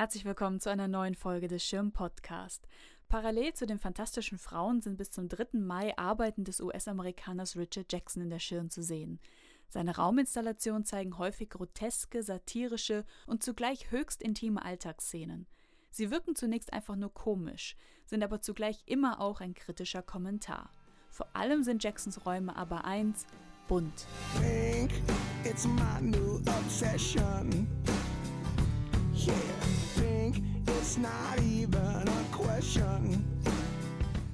Herzlich willkommen zu einer neuen Folge des Schirm Podcast. Parallel zu den fantastischen Frauen sind bis zum 3. Mai Arbeiten des US-Amerikaners Richard Jackson in der Schirn zu sehen. Seine Rauminstallationen zeigen häufig groteske, satirische und zugleich höchst intime Alltagsszenen. Sie wirken zunächst einfach nur komisch, sind aber zugleich immer auch ein kritischer Kommentar. Vor allem sind Jacksons Räume aber eins bunt. Think it's my new obsession.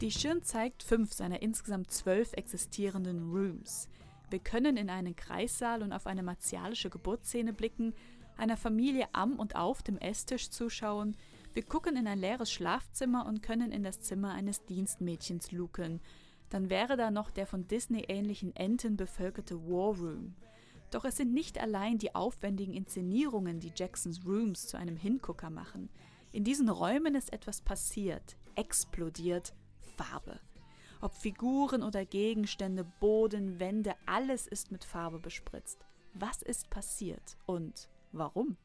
Die Schirn zeigt fünf seiner insgesamt zwölf existierenden Rooms. Wir können in einen Kreissaal und auf eine martialische Geburtsszene blicken, einer Familie am und auf dem Esstisch zuschauen, wir gucken in ein leeres Schlafzimmer und können in das Zimmer eines Dienstmädchens luken. Dann wäre da noch der von Disney ähnlichen Enten bevölkerte War Room. Doch es sind nicht allein die aufwendigen Inszenierungen, die Jacksons Rooms zu einem Hingucker machen. In diesen Räumen ist etwas passiert, explodiert Farbe. Ob Figuren oder Gegenstände, Boden, Wände, alles ist mit Farbe bespritzt. Was ist passiert und warum?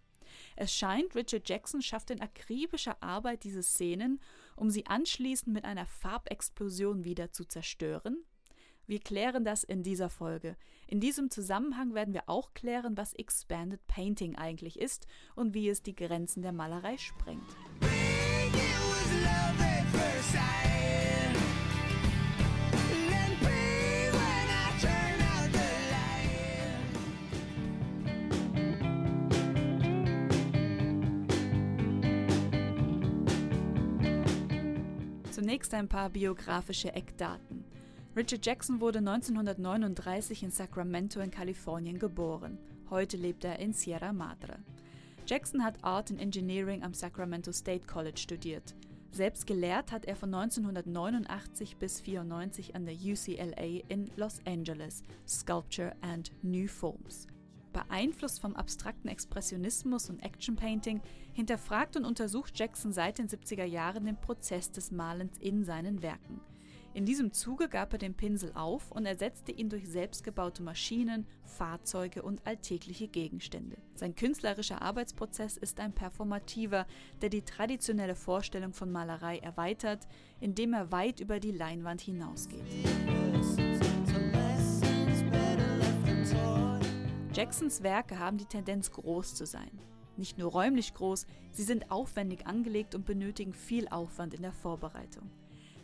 Es scheint, Richard Jackson schafft in akribischer Arbeit diese Szenen, um sie anschließend mit einer Farbexplosion wieder zu zerstören, wir klären das in dieser Folge. In diesem Zusammenhang werden wir auch klären, was Expanded Painting eigentlich ist und wie es die Grenzen der Malerei sprengt. Zunächst ein paar biografische Eckdaten. Richard Jackson wurde 1939 in Sacramento in Kalifornien geboren. Heute lebt er in Sierra Madre. Jackson hat Art and Engineering am Sacramento State College studiert. Selbst gelehrt hat er von 1989 bis 1994 an der UCLA in Los Angeles Sculpture and New Forms. Beeinflusst vom abstrakten Expressionismus und Action Painting, hinterfragt und untersucht Jackson seit den 70er Jahren den Prozess des Malens in seinen Werken. In diesem Zuge gab er den Pinsel auf und ersetzte ihn durch selbstgebaute Maschinen, Fahrzeuge und alltägliche Gegenstände. Sein künstlerischer Arbeitsprozess ist ein performativer, der die traditionelle Vorstellung von Malerei erweitert, indem er weit über die Leinwand hinausgeht. Jacksons Werke haben die Tendenz groß zu sein. Nicht nur räumlich groß, sie sind aufwendig angelegt und benötigen viel Aufwand in der Vorbereitung.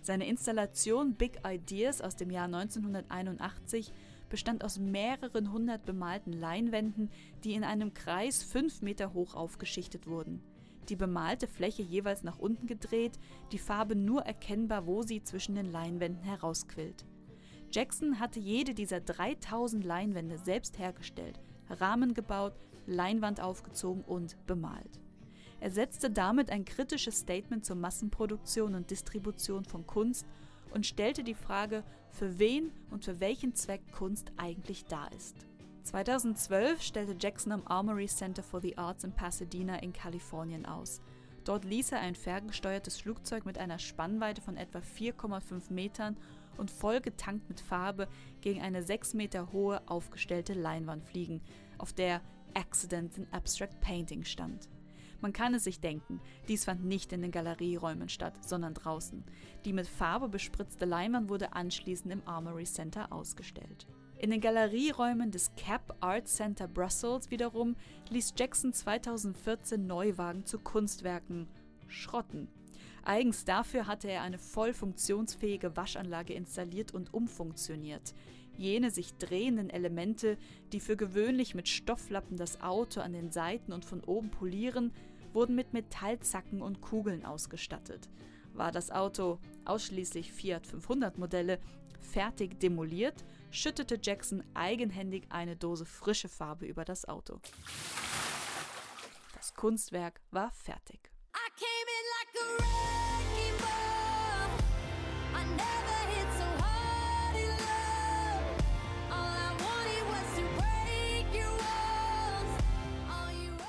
Seine Installation Big Ideas aus dem Jahr 1981 bestand aus mehreren hundert bemalten Leinwänden, die in einem Kreis fünf Meter hoch aufgeschichtet wurden. Die bemalte Fläche jeweils nach unten gedreht, die Farbe nur erkennbar, wo sie zwischen den Leinwänden herausquillt. Jackson hatte jede dieser 3000 Leinwände selbst hergestellt, Rahmen gebaut, Leinwand aufgezogen und bemalt. Er setzte damit ein kritisches Statement zur Massenproduktion und Distribution von Kunst und stellte die Frage, für wen und für welchen Zweck Kunst eigentlich da ist. 2012 stellte Jackson am Armory Center for the Arts in Pasadena in Kalifornien aus. Dort ließ er ein ferngesteuertes Flugzeug mit einer Spannweite von etwa 4,5 Metern und voll getankt mit Farbe gegen eine 6 Meter hohe aufgestellte Leinwand fliegen, auf der Accident in Abstract Painting stand. Man kann es sich denken, dies fand nicht in den Galerieräumen statt, sondern draußen. Die mit Farbe bespritzte Leinwand wurde anschließend im Armory Center ausgestellt. In den Galerieräumen des Cap Art Center Brussels wiederum ließ Jackson 2014 Neuwagen zu Kunstwerken schrotten. Eigens dafür hatte er eine voll funktionsfähige Waschanlage installiert und umfunktioniert. Jene sich drehenden Elemente, die für gewöhnlich mit Stofflappen das Auto an den Seiten und von oben polieren, wurden mit Metallzacken und Kugeln ausgestattet. War das Auto, ausschließlich Fiat 500 Modelle, fertig demoliert, schüttete Jackson eigenhändig eine Dose frische Farbe über das Auto. Das Kunstwerk war fertig.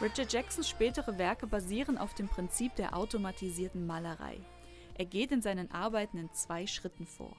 Richard Jacksons spätere Werke basieren auf dem Prinzip der automatisierten Malerei. Er geht in seinen Arbeiten in zwei Schritten vor.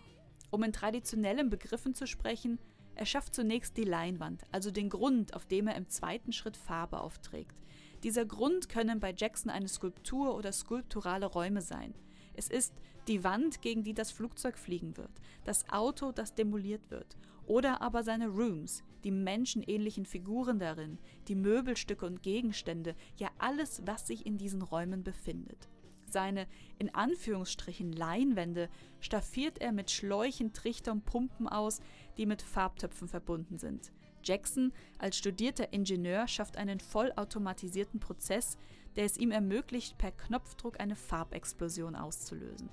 Um in traditionellen Begriffen zu sprechen, er schafft zunächst die Leinwand, also den Grund, auf dem er im zweiten Schritt Farbe aufträgt. Dieser Grund können bei Jackson eine Skulptur oder skulpturale Räume sein. Es ist die Wand, gegen die das Flugzeug fliegen wird, das Auto, das demoliert wird, oder aber seine Rooms, die menschenähnlichen Figuren darin, die Möbelstücke und Gegenstände, ja alles, was sich in diesen Räumen befindet. Seine in Anführungsstrichen Leinwände staffiert er mit Schläuchen, Trichter und Pumpen aus, die mit Farbtöpfen verbunden sind. Jackson als studierter Ingenieur schafft einen vollautomatisierten Prozess, der es ihm ermöglicht, per Knopfdruck eine Farbexplosion auszulösen.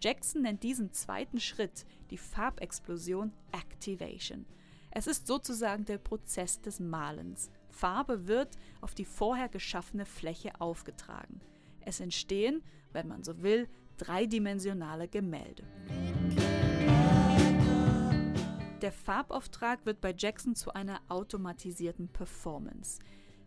Jackson nennt diesen zweiten Schritt, die Farbexplosion, Activation. Es ist sozusagen der Prozess des Malens. Farbe wird auf die vorher geschaffene Fläche aufgetragen. Es entstehen, wenn man so will, dreidimensionale Gemälde. Der Farbauftrag wird bei Jackson zu einer automatisierten Performance,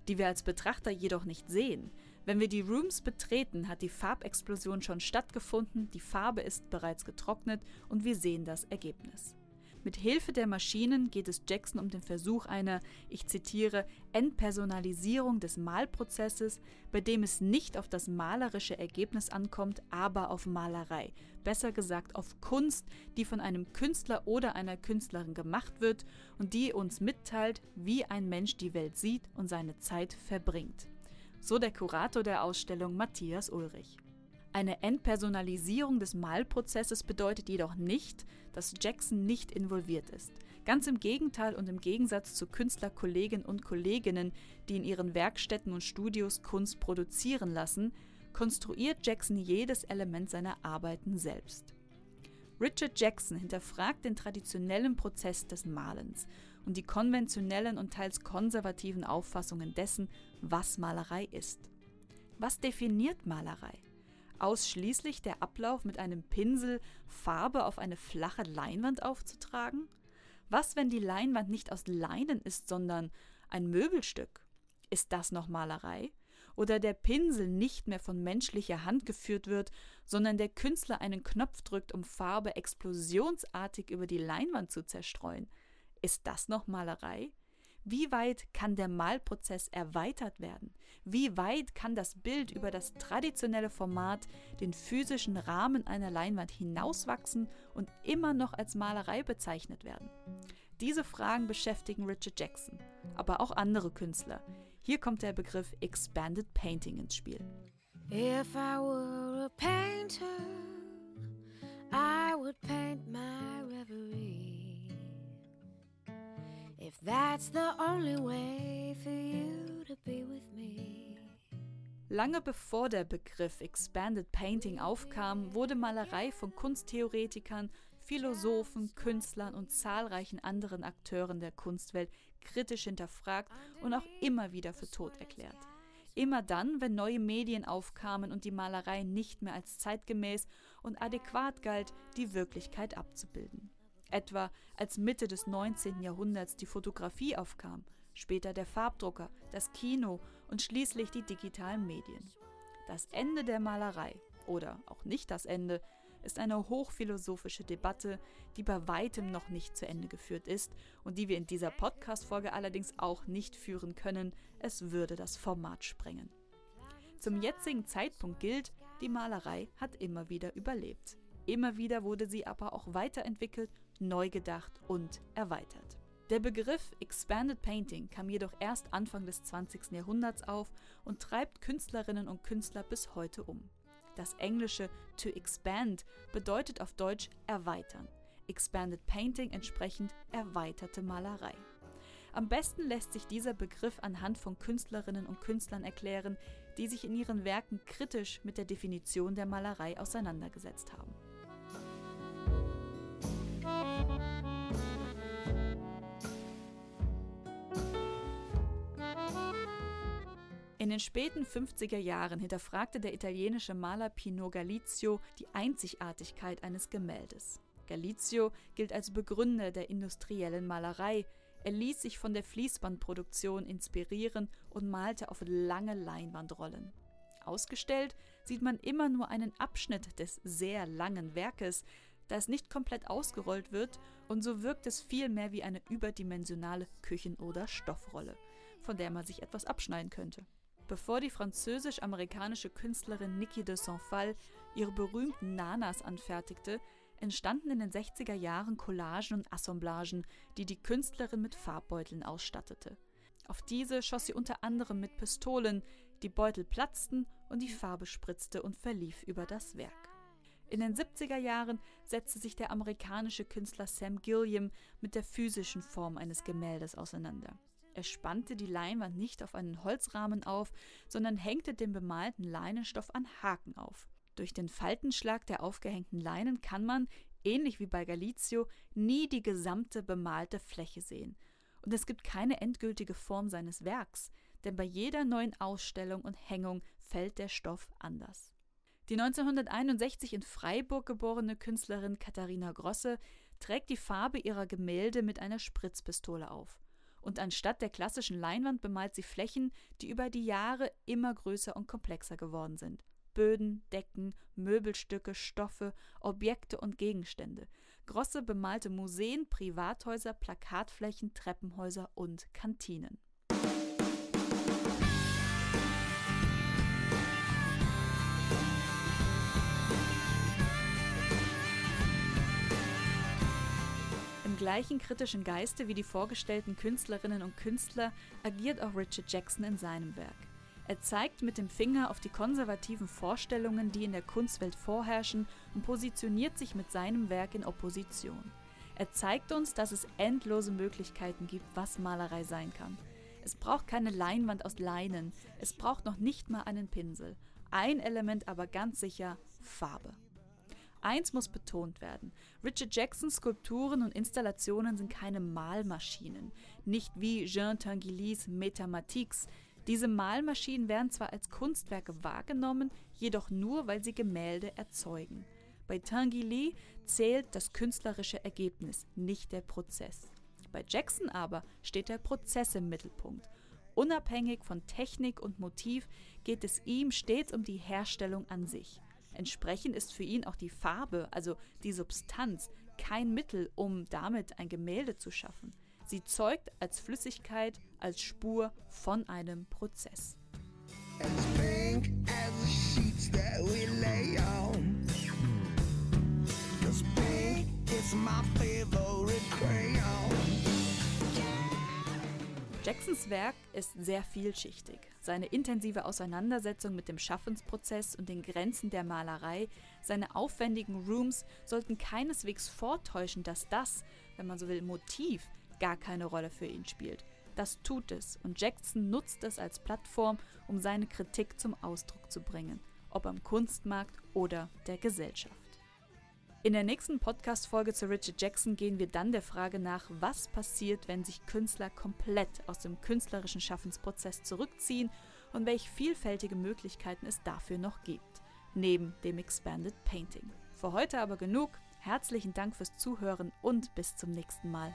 die wir als Betrachter jedoch nicht sehen. Wenn wir die Rooms betreten, hat die Farbexplosion schon stattgefunden, die Farbe ist bereits getrocknet und wir sehen das Ergebnis. Mit Hilfe der Maschinen geht es Jackson um den Versuch einer, ich zitiere, Entpersonalisierung des Malprozesses, bei dem es nicht auf das malerische Ergebnis ankommt, aber auf Malerei, besser gesagt auf Kunst, die von einem Künstler oder einer Künstlerin gemacht wird und die uns mitteilt, wie ein Mensch die Welt sieht und seine Zeit verbringt. So der Kurator der Ausstellung Matthias Ulrich. Eine Entpersonalisierung des Malprozesses bedeutet jedoch nicht, dass Jackson nicht involviert ist. Ganz im Gegenteil und im Gegensatz zu Künstlerkolleginnen und Kolleginnen, die in ihren Werkstätten und Studios Kunst produzieren lassen, konstruiert Jackson jedes Element seiner Arbeiten selbst. Richard Jackson hinterfragt den traditionellen Prozess des Malens und die konventionellen und teils konservativen Auffassungen dessen, was Malerei ist. Was definiert Malerei? Ausschließlich der Ablauf mit einem Pinsel Farbe auf eine flache Leinwand aufzutragen? Was, wenn die Leinwand nicht aus Leinen ist, sondern ein Möbelstück? Ist das noch Malerei? Oder der Pinsel nicht mehr von menschlicher Hand geführt wird, sondern der Künstler einen Knopf drückt, um Farbe explosionsartig über die Leinwand zu zerstreuen? Ist das noch Malerei? Wie weit kann der Malprozess erweitert werden? Wie weit kann das Bild über das traditionelle Format, den physischen Rahmen einer Leinwand hinauswachsen und immer noch als Malerei bezeichnet werden? Diese Fragen beschäftigen Richard Jackson, aber auch andere Künstler. Hier kommt der Begriff Expanded Painting ins Spiel. If I were a painter, I would paint my that's the only way for you to be with me. Lange bevor der Begriff Expanded Painting aufkam, wurde Malerei von Kunsttheoretikern, Philosophen, Künstlern und zahlreichen anderen Akteuren der Kunstwelt kritisch hinterfragt und auch immer wieder für tot erklärt. Immer dann, wenn neue Medien aufkamen und die Malerei nicht mehr als zeitgemäß und adäquat galt, die Wirklichkeit abzubilden etwa als Mitte des 19. Jahrhunderts die Fotografie aufkam, später der Farbdrucker, das Kino und schließlich die digitalen Medien. Das Ende der Malerei oder auch nicht das Ende ist eine hochphilosophische Debatte, die bei weitem noch nicht zu Ende geführt ist und die wir in dieser Podcast-Folge allerdings auch nicht führen können, es würde das Format sprengen. Zum jetzigen Zeitpunkt gilt, die Malerei hat immer wieder überlebt. Immer wieder wurde sie aber auch weiterentwickelt neu gedacht und erweitert. Der Begriff Expanded Painting kam jedoch erst Anfang des 20. Jahrhunderts auf und treibt Künstlerinnen und Künstler bis heute um. Das englische to expand bedeutet auf Deutsch erweitern. Expanded Painting entsprechend erweiterte Malerei. Am besten lässt sich dieser Begriff anhand von Künstlerinnen und Künstlern erklären, die sich in ihren Werken kritisch mit der Definition der Malerei auseinandergesetzt haben. Den späten 50er Jahren hinterfragte der italienische Maler Pino Galizio die Einzigartigkeit eines Gemäldes. Galizio gilt als Begründer der industriellen Malerei. Er ließ sich von der Fließbandproduktion inspirieren und malte auf lange Leinwandrollen. Ausgestellt sieht man immer nur einen Abschnitt des sehr langen Werkes, da es nicht komplett ausgerollt wird und so wirkt es vielmehr wie eine überdimensionale Küchen- oder Stoffrolle, von der man sich etwas abschneiden könnte. Bevor die französisch-amerikanische Künstlerin Niki de Saint-Phal ihre berühmten Nanas anfertigte, entstanden in den 60er Jahren Collagen und Assemblagen, die die Künstlerin mit Farbbeuteln ausstattete. Auf diese schoss sie unter anderem mit Pistolen, die Beutel platzten und die Farbe spritzte und verlief über das Werk. In den 70er Jahren setzte sich der amerikanische Künstler Sam Gilliam mit der physischen Form eines Gemäldes auseinander. Er spannte die Leinwand nicht auf einen Holzrahmen auf, sondern hängte den bemalten Leinenstoff an Haken auf. Durch den Faltenschlag der aufgehängten Leinen kann man, ähnlich wie bei Galizio, nie die gesamte bemalte Fläche sehen. Und es gibt keine endgültige Form seines Werks, denn bei jeder neuen Ausstellung und Hängung fällt der Stoff anders. Die 1961 in Freiburg geborene Künstlerin Katharina Grosse trägt die Farbe ihrer Gemälde mit einer Spritzpistole auf. Und anstatt der klassischen Leinwand bemalt sie Flächen, die über die Jahre immer größer und komplexer geworden sind. Böden, Decken, Möbelstücke, Stoffe, Objekte und Gegenstände. Grosse bemalte Museen, Privathäuser, Plakatflächen, Treppenhäuser und Kantinen. Im gleichen kritischen Geiste wie die vorgestellten Künstlerinnen und Künstler agiert auch Richard Jackson in seinem Werk. Er zeigt mit dem Finger auf die konservativen Vorstellungen, die in der Kunstwelt vorherrschen, und positioniert sich mit seinem Werk in Opposition. Er zeigt uns, dass es endlose Möglichkeiten gibt, was Malerei sein kann. Es braucht keine Leinwand aus Leinen, es braucht noch nicht mal einen Pinsel. Ein Element aber ganz sicher Farbe. Eins muss betont werden. Richard Jacksons Skulpturen und Installationen sind keine Malmaschinen, nicht wie Jean Tinguilys Metamatiques, diese Malmaschinen werden zwar als Kunstwerke wahrgenommen, jedoch nur, weil sie Gemälde erzeugen. Bei Tinguely zählt das künstlerische Ergebnis, nicht der Prozess. Bei Jackson aber steht der Prozess im Mittelpunkt. Unabhängig von Technik und Motiv geht es ihm stets um die Herstellung an sich. Entsprechend ist für ihn auch die Farbe, also die Substanz, kein Mittel, um damit ein Gemälde zu schaffen. Sie zeugt als Flüssigkeit, als Spur von einem Prozess. Jacksons Werk ist sehr vielschichtig. Seine intensive Auseinandersetzung mit dem Schaffensprozess und den Grenzen der Malerei, seine aufwendigen Rooms sollten keineswegs vortäuschen, dass das, wenn man so will, Motiv gar keine Rolle für ihn spielt. Das tut es und Jackson nutzt es als Plattform, um seine Kritik zum Ausdruck zu bringen, ob am Kunstmarkt oder der Gesellschaft. In der nächsten Podcast-Folge zu Richard Jackson gehen wir dann der Frage nach, was passiert, wenn sich Künstler komplett aus dem künstlerischen Schaffensprozess zurückziehen und welche vielfältige Möglichkeiten es dafür noch gibt, neben dem Expanded Painting. Für heute aber genug. Herzlichen Dank fürs Zuhören und bis zum nächsten Mal.